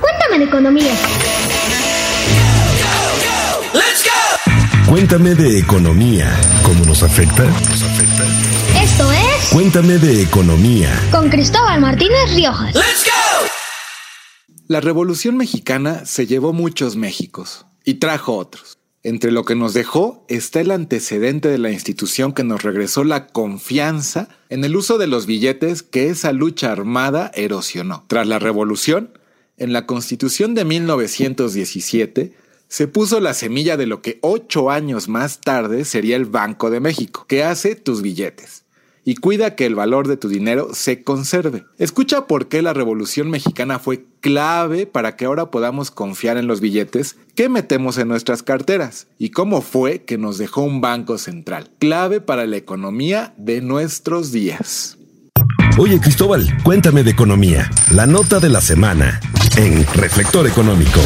Cuéntame de economía. Cuéntame de economía. ¿Cómo nos afecta? Esto es Cuéntame de economía. con Cristóbal Martínez Riojas. La Revolución Mexicana se llevó muchos Méxicos y trajo otros. Entre lo que nos dejó está el antecedente de la institución que nos regresó la confianza en el uso de los billetes que esa lucha armada erosionó. Tras la Revolución, en la Constitución de 1917 se puso la semilla de lo que ocho años más tarde sería el Banco de México, que hace tus billetes y cuida que el valor de tu dinero se conserve. Escucha por qué la Revolución Mexicana fue clave para que ahora podamos confiar en los billetes que metemos en nuestras carteras y cómo fue que nos dejó un banco central, clave para la economía de nuestros días. Oye Cristóbal, cuéntame de economía. La nota de la semana en Reflector Económico.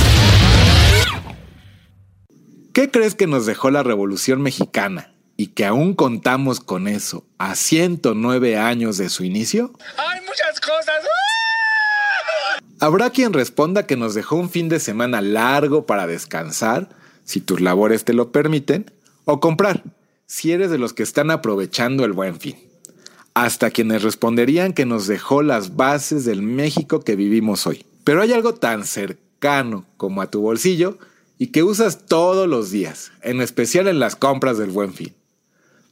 ¿Qué crees que nos dejó la Revolución Mexicana y que aún contamos con eso a 109 años de su inicio? Hay muchas cosas. Habrá quien responda que nos dejó un fin de semana largo para descansar, si tus labores te lo permiten, o comprar, si eres de los que están aprovechando el buen fin. Hasta quienes responderían que nos dejó las bases del México que vivimos hoy. Pero hay algo tan cercano como a tu bolsillo y que usas todos los días, en especial en las compras del buen fin.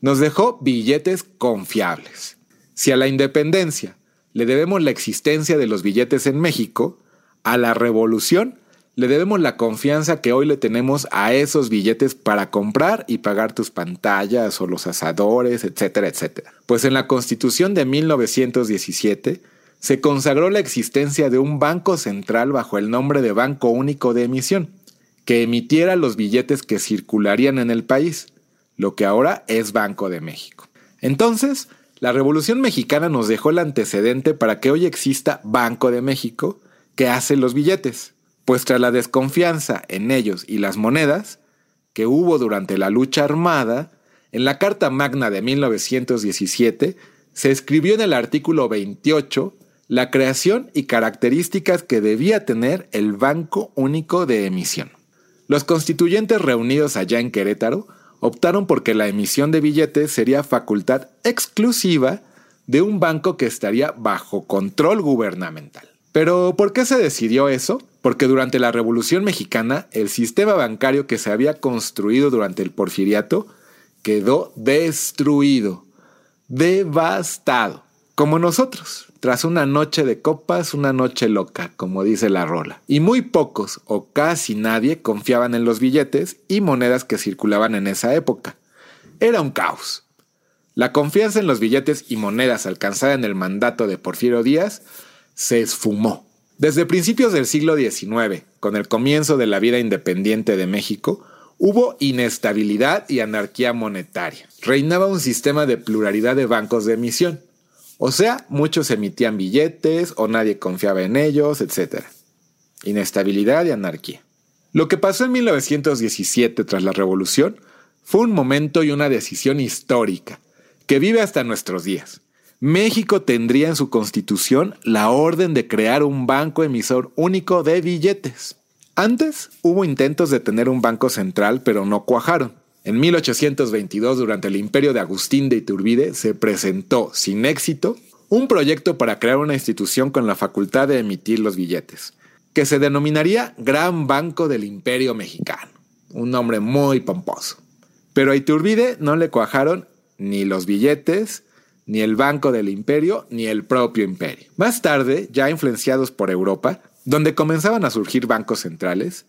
Nos dejó billetes confiables. Si a la independencia le debemos la existencia de los billetes en México, a la revolución le debemos la confianza que hoy le tenemos a esos billetes para comprar y pagar tus pantallas o los asadores, etcétera, etcétera. Pues en la Constitución de 1917 se consagró la existencia de un banco central bajo el nombre de Banco Único de Emisión, que emitiera los billetes que circularían en el país, lo que ahora es Banco de México. Entonces, la Revolución Mexicana nos dejó el antecedente para que hoy exista Banco de México, que hace los billetes, pues tras la desconfianza en ellos y las monedas que hubo durante la lucha armada, en la Carta Magna de 1917 se escribió en el artículo 28 la creación y características que debía tener el Banco Único de Emisión. Los constituyentes reunidos allá en Querétaro optaron porque la emisión de billetes sería facultad exclusiva de un banco que estaría bajo control gubernamental. Pero ¿por qué se decidió eso? Porque durante la Revolución Mexicana el sistema bancario que se había construido durante el porfiriato quedó destruido, devastado, como nosotros, tras una noche de copas, una noche loca, como dice la rola. Y muy pocos o casi nadie confiaban en los billetes y monedas que circulaban en esa época. Era un caos. La confianza en los billetes y monedas alcanzada en el mandato de Porfirio Díaz se esfumó. Desde principios del siglo XIX, con el comienzo de la vida independiente de México, hubo inestabilidad y anarquía monetaria. Reinaba un sistema de pluralidad de bancos de emisión. O sea, muchos emitían billetes o nadie confiaba en ellos, etc. Inestabilidad y anarquía. Lo que pasó en 1917 tras la revolución fue un momento y una decisión histórica que vive hasta nuestros días. México tendría en su constitución la orden de crear un banco emisor único de billetes. Antes hubo intentos de tener un banco central, pero no cuajaron. En 1822, durante el imperio de Agustín de Iturbide, se presentó, sin éxito, un proyecto para crear una institución con la facultad de emitir los billetes, que se denominaría Gran Banco del Imperio Mexicano. Un nombre muy pomposo. Pero a Iturbide no le cuajaron ni los billetes, ni el Banco del Imperio, ni el propio imperio. Más tarde, ya influenciados por Europa, donde comenzaban a surgir bancos centrales,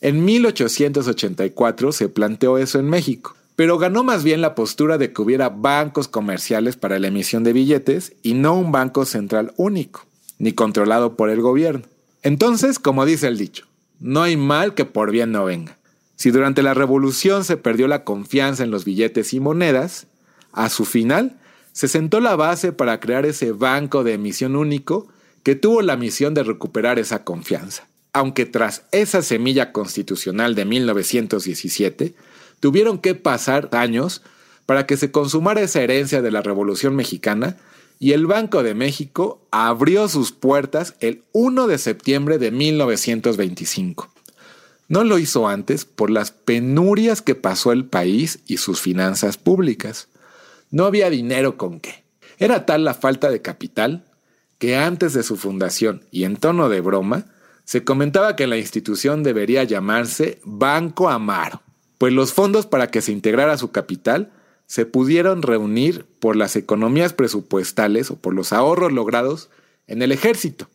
en 1884 se planteó eso en México, pero ganó más bien la postura de que hubiera bancos comerciales para la emisión de billetes y no un banco central único, ni controlado por el gobierno. Entonces, como dice el dicho, no hay mal que por bien no venga. Si durante la revolución se perdió la confianza en los billetes y monedas, a su final se sentó la base para crear ese banco de emisión único que tuvo la misión de recuperar esa confianza. Aunque tras esa semilla constitucional de 1917, tuvieron que pasar años para que se consumara esa herencia de la Revolución Mexicana y el Banco de México abrió sus puertas el 1 de septiembre de 1925. No lo hizo antes por las penurias que pasó el país y sus finanzas públicas. No había dinero con qué. Era tal la falta de capital que antes de su fundación y en tono de broma, se comentaba que la institución debería llamarse Banco Amaro, pues los fondos para que se integrara su capital se pudieron reunir por las economías presupuestales o por los ahorros logrados en el ejército,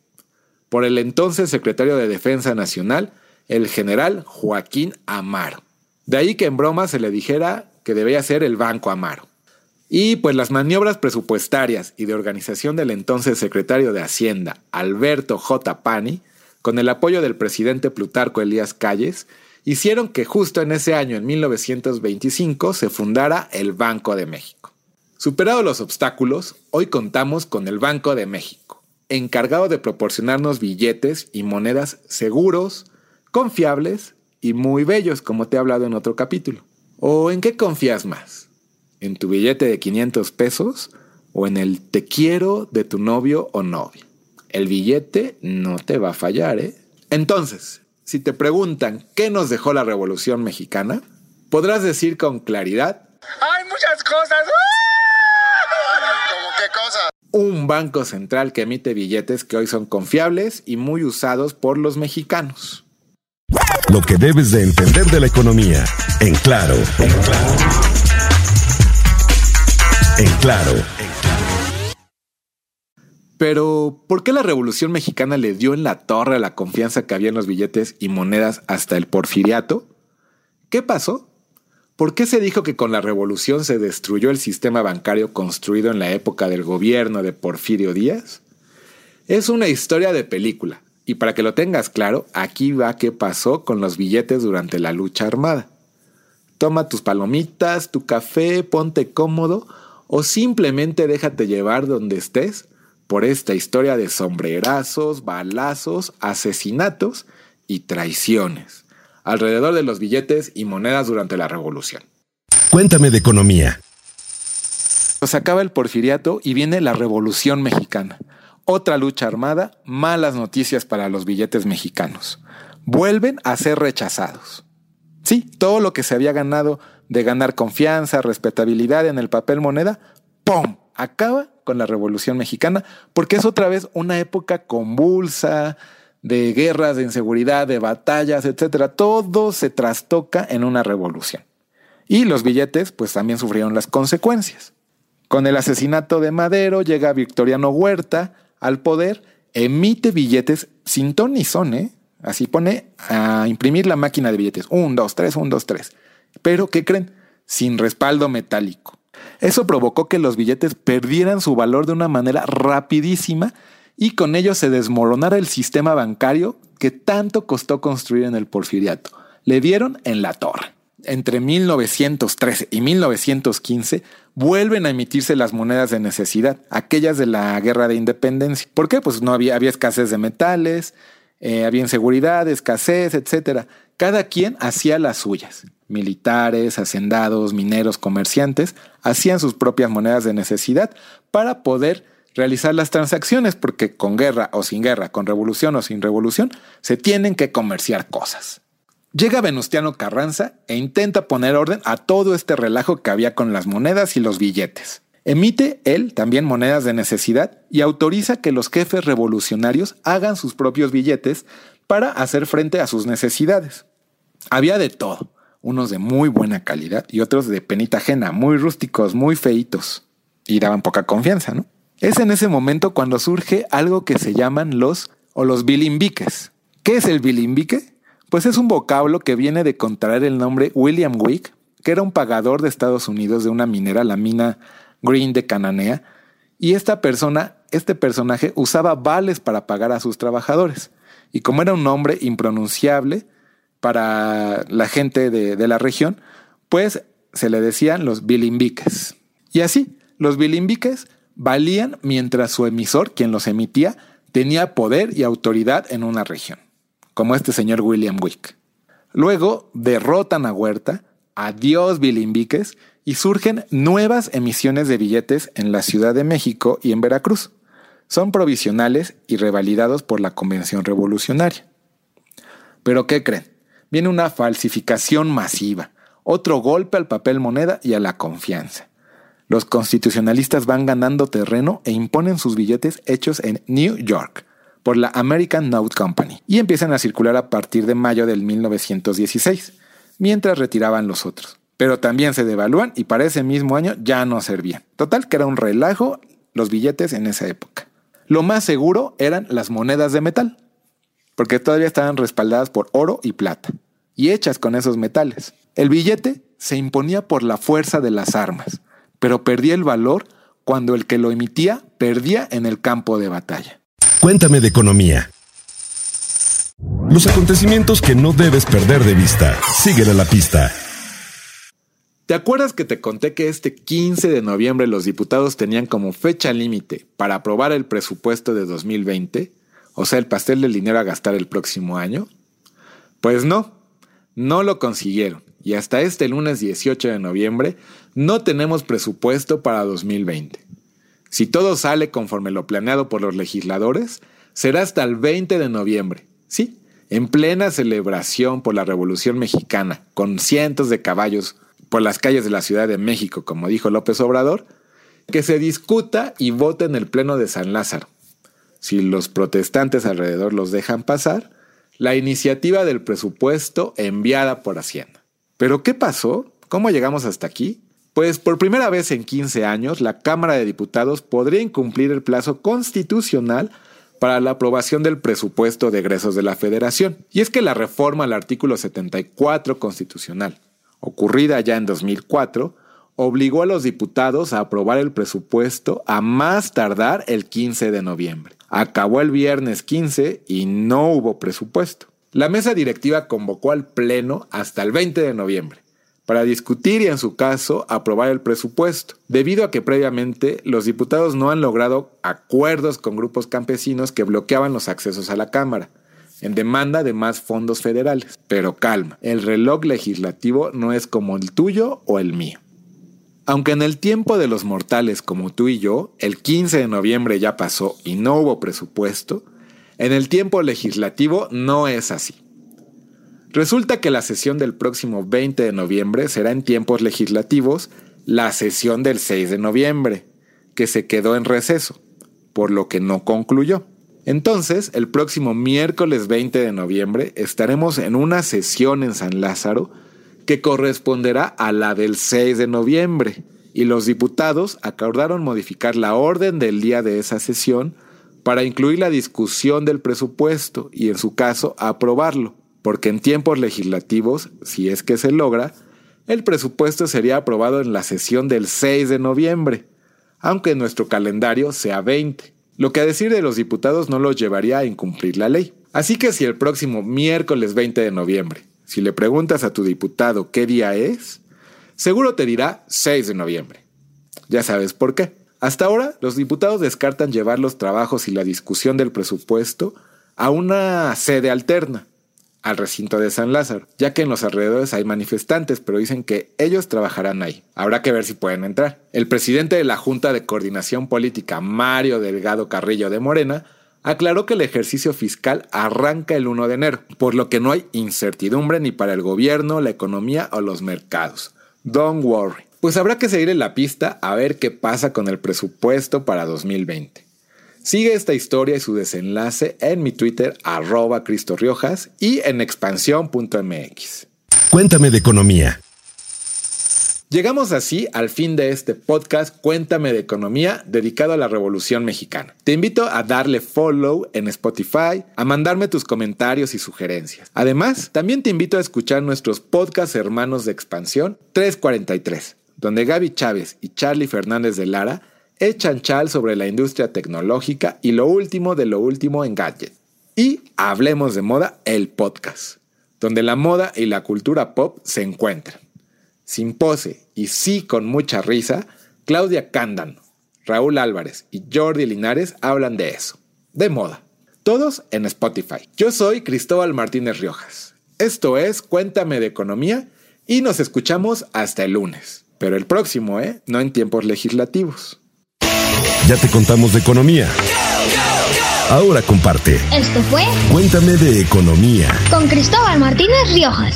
por el entonces secretario de Defensa Nacional, el general Joaquín Amaro. De ahí que en broma se le dijera que debía ser el Banco Amaro. Y pues las maniobras presupuestarias y de organización del entonces secretario de Hacienda, Alberto J. Pani, con el apoyo del presidente Plutarco Elías Calles, hicieron que justo en ese año, en 1925, se fundara el Banco de México. Superados los obstáculos, hoy contamos con el Banco de México, encargado de proporcionarnos billetes y monedas seguros, confiables y muy bellos, como te he hablado en otro capítulo. ¿O en qué confías más? ¿En tu billete de 500 pesos o en el te quiero de tu novio o novia? El billete no te va a fallar, ¿eh? Entonces, si te preguntan qué nos dejó la Revolución Mexicana, podrás decir con claridad... ¡Hay muchas cosas! ¿Cómo qué cosas? Un banco central que emite billetes que hoy son confiables y muy usados por los mexicanos. Lo que debes de entender de la economía, en claro. En claro. En claro. Pero, ¿por qué la Revolución Mexicana le dio en la torre la confianza que había en los billetes y monedas hasta el porfiriato? ¿Qué pasó? ¿Por qué se dijo que con la revolución se destruyó el sistema bancario construido en la época del gobierno de Porfirio Díaz? Es una historia de película, y para que lo tengas claro, aquí va qué pasó con los billetes durante la lucha armada. Toma tus palomitas, tu café, ponte cómodo o simplemente déjate llevar donde estés por esta historia de sombrerazos, balazos, asesinatos y traiciones alrededor de los billetes y monedas durante la revolución. Cuéntame de economía. Se acaba el porfiriato y viene la revolución mexicana. Otra lucha armada, malas noticias para los billetes mexicanos. Vuelven a ser rechazados. Sí, todo lo que se había ganado de ganar confianza, respetabilidad en el papel moneda, ¡pum! Acaba con la Revolución Mexicana, porque es otra vez una época convulsa de guerras, de inseguridad, de batallas, etcétera. Todo se trastoca en una revolución. Y los billetes, pues también sufrieron las consecuencias. Con el asesinato de Madero llega Victoriano Huerta al poder, emite billetes sin ton ni son, ¿eh? Así pone a imprimir la máquina de billetes. Un, dos, tres, un, dos, tres. Pero, ¿qué creen? Sin respaldo metálico. Eso provocó que los billetes perdieran su valor de una manera rapidísima y con ello se desmoronara el sistema bancario que tanto costó construir en el porfiriato. Le dieron en la torre. Entre 1913 y 1915 vuelven a emitirse las monedas de necesidad, aquellas de la guerra de independencia. ¿Por qué? Pues no había, escasez de metales, eh, había inseguridad, escasez, etc. Cada quien hacía las suyas militares, hacendados, mineros, comerciantes, hacían sus propias monedas de necesidad para poder realizar las transacciones, porque con guerra o sin guerra, con revolución o sin revolución, se tienen que comerciar cosas. Llega Venustiano Carranza e intenta poner orden a todo este relajo que había con las monedas y los billetes. Emite él también monedas de necesidad y autoriza que los jefes revolucionarios hagan sus propios billetes para hacer frente a sus necesidades. Había de todo, unos de muy buena calidad y otros de penita ajena, muy rústicos, muy feitos, y daban poca confianza, ¿no? Es en ese momento cuando surge algo que se llaman los o los bilimbiques. ¿Qué es el bilimbique? Pues es un vocablo que viene de contraer el nombre William Wick, que era un pagador de Estados Unidos de una minera, la mina Green de Cananea, y esta persona, este personaje usaba vales para pagar a sus trabajadores. Y como era un nombre impronunciable, para la gente de, la región, pues se le decían los bilimbiques. Y así, los bilimbiques valían mientras su emisor, quien los emitía, tenía poder y autoridad en una región, como este señor William Wick. Luego derrotan a Huerta, adiós bilimbiques y surgen nuevas emisiones de billetes en la Ciudad de México y en Veracruz. Son provisionales y revalidados por la Convención Revolucionaria. Pero ¿qué creen? Viene una falsificación masiva, otro golpe al papel moneda y a la confianza. Los constitucionalistas van ganando terreno e imponen sus billetes hechos en New York por la American Note Company y empiezan a circular a partir de mayo del 1916, mientras retiraban los otros. Pero también se devalúan y para ese mismo año ya no servían. Total que era un relajo los billetes en esa época. Lo más seguro eran las monedas de metal, porque todavía estaban respaldadas por oro y plata, y hechas con esos metales. El billete se imponía por la fuerza de las armas, pero perdía el valor cuando el que lo emitía perdía en el campo de batalla. Cuéntame de economía. Los acontecimientos que no debes perder de vista. Síguele la pista. ¿Te acuerdas que te conté que este 15 de noviembre los diputados tenían como fecha límite para aprobar el presupuesto de 2020? O sea, el pastel del dinero a gastar el próximo año. Pues no, no lo consiguieron. Y hasta este lunes 18 de noviembre no tenemos presupuesto para 2020. Si todo sale conforme lo planeado por los legisladores, será hasta el 20 de noviembre. Sí, en plena celebración por la Revolución Mexicana, con cientos de caballos por las calles de la Ciudad de México, como dijo López Obrador, que se discuta y vote en el Pleno de San Lázaro. Si los protestantes alrededor los dejan pasar, la iniciativa del presupuesto enviada por Hacienda. ¿Pero qué pasó? ¿Cómo llegamos hasta aquí? Pues por primera vez en 15 años, la Cámara de Diputados podría incumplir el plazo constitucional para la aprobación del presupuesto de egresos de la Federación. Y es que la reforma al artículo 74 constitucional, ocurrida ya en 2004, obligó a los diputados a aprobar el presupuesto a más tardar el 15 de noviembre. Acabó el viernes 15 y no hubo presupuesto. La mesa directiva convocó al Pleno hasta el 20 de noviembre para discutir y en su caso aprobar el presupuesto, debido a que previamente los diputados no han logrado acuerdos con grupos campesinos que bloqueaban los accesos a la Cámara en demanda de más fondos federales. Pero calma, el reloj legislativo no es como el tuyo o el mío. Aunque en el tiempo de los mortales como tú y yo, el 15 de noviembre ya pasó y no hubo presupuesto, en el tiempo legislativo no es así. Resulta que la sesión del próximo 20 de noviembre será en tiempos legislativos la sesión del 6 de noviembre, que se quedó en receso, por lo que no concluyó. Entonces, el próximo miércoles 20 de noviembre estaremos en una sesión en San Lázaro que corresponderá a la del 6 de noviembre, y los diputados acordaron modificar la orden del día de esa sesión para incluir la discusión del presupuesto y en su caso aprobarlo, porque en tiempos legislativos, si es que se logra, el presupuesto sería aprobado en la sesión del 6 de noviembre, aunque nuestro calendario sea 20 lo que a decir de los diputados no los llevaría a incumplir la ley. Así que si el próximo miércoles 20 de noviembre, si le preguntas a tu diputado qué día es, seguro te dirá 6 de noviembre. Ya sabes por qué. Hasta ahora, los diputados descartan llevar los trabajos y la discusión del presupuesto a una sede alterna, al recinto de San Lázaro, ya que en los alrededores hay manifestantes, pero dicen que ellos trabajarán ahí. Habrá que ver si pueden entrar. El presidente de la Junta de Coordinación Política, Mario Delgado Carrillo de Morena, aclaró que el ejercicio fiscal arranca el 1 de enero, por lo que no hay incertidumbre ni para el gobierno, la economía o los mercados. Don't worry. Pues habrá que seguir en la pista a ver qué pasa con el presupuesto para 2020. Sigue esta historia y su desenlace en mi Twitter arroba Cristo Riojas y en expansión.mx. Cuéntame de economía. Llegamos así al fin de este podcast Cuéntame de Economía dedicado a la Revolución Mexicana. Te invito a darle follow en Spotify, a mandarme tus comentarios y sugerencias. Además, también te invito a escuchar nuestros podcasts hermanos de expansión 343, donde Gaby Chávez y Charlie Fernández de Lara echan chal sobre la industria tecnológica y lo último de lo último en gadget. Y hablemos de moda, el podcast, donde la moda y la cultura pop se encuentran. Sin pose y sí con mucha risa, Claudia Cándano, Raúl Álvarez y Jordi Linares hablan de eso, de moda. Todos en Spotify. Yo soy Cristóbal Martínez Riojas. Esto es Cuéntame de Economía Y nos escuchamos hasta el lunes. Pero el próximo, ¿eh? No en tiempos legislativos. Ya te contamos de economía. Ahora comparte. Esto fue Cuéntame de economía. con Cristóbal Martínez Riojas.